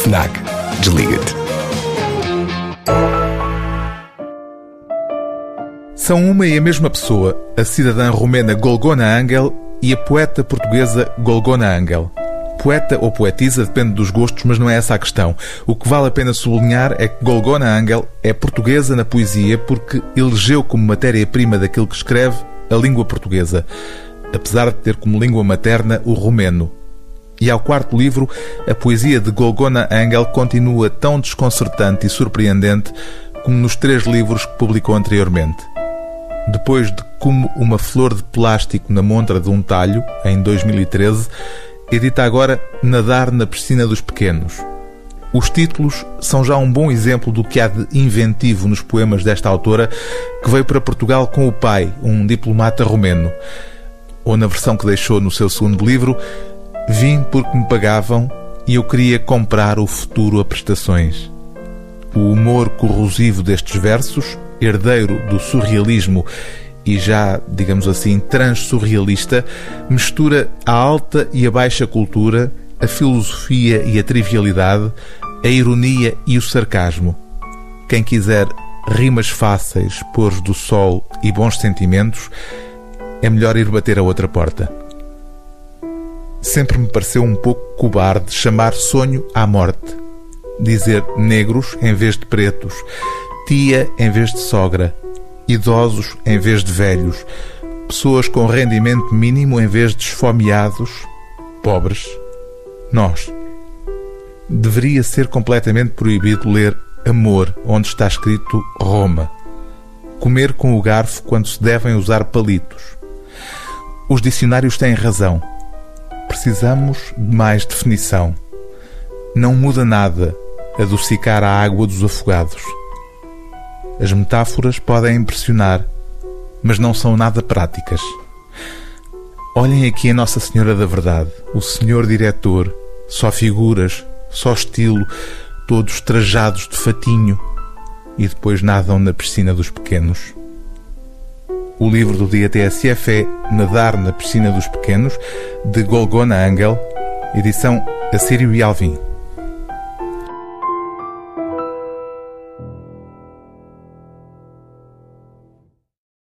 FNAC. Desliga-te. São uma e a mesma pessoa, a cidadã romena Golgona Angel e a poeta portuguesa Golgona Angel. Poeta ou poetisa depende dos gostos, mas não é essa a questão. O que vale a pena sublinhar é que Golgona Angel é portuguesa na poesia porque elegeu como matéria-prima daquilo que escreve a língua portuguesa, apesar de ter como língua materna o romeno. E ao quarto livro, a poesia de Golgona Angel continua tão desconcertante e surpreendente como nos três livros que publicou anteriormente. Depois de Como uma Flor de Plástico na Montra de um Talho, em 2013, edita agora Nadar na Piscina dos Pequenos. Os títulos são já um bom exemplo do que há de inventivo nos poemas desta autora, que veio para Portugal com o pai, um diplomata romeno. Ou na versão que deixou no seu segundo livro, Vim porque me pagavam e eu queria comprar o futuro a prestações. O humor corrosivo destes versos, herdeiro do surrealismo e já, digamos assim, transsurrealista, mistura a alta e a baixa cultura, a filosofia e a trivialidade, a ironia e o sarcasmo. Quem quiser rimas fáceis, pôres do sol e bons sentimentos, é melhor ir bater a outra porta. Sempre me pareceu um pouco cobarde chamar sonho à morte. Dizer negros em vez de pretos, tia em vez de sogra, idosos em vez de velhos, pessoas com rendimento mínimo em vez de esfomeados, pobres. Nós. Deveria ser completamente proibido ler amor onde está escrito Roma. Comer com o garfo quando se devem usar palitos. Os dicionários têm razão. Precisamos de mais definição. Não muda nada adocicar a água dos afogados. As metáforas podem impressionar, mas não são nada práticas. Olhem aqui a Nossa Senhora da Verdade, o Senhor Diretor, só figuras, só estilo, todos trajados de fatinho, e depois nadam na piscina dos pequenos. O livro do dia TSF é Nadar na Piscina dos Pequenos, de Golgona Angel, edição Assírio e Alvim.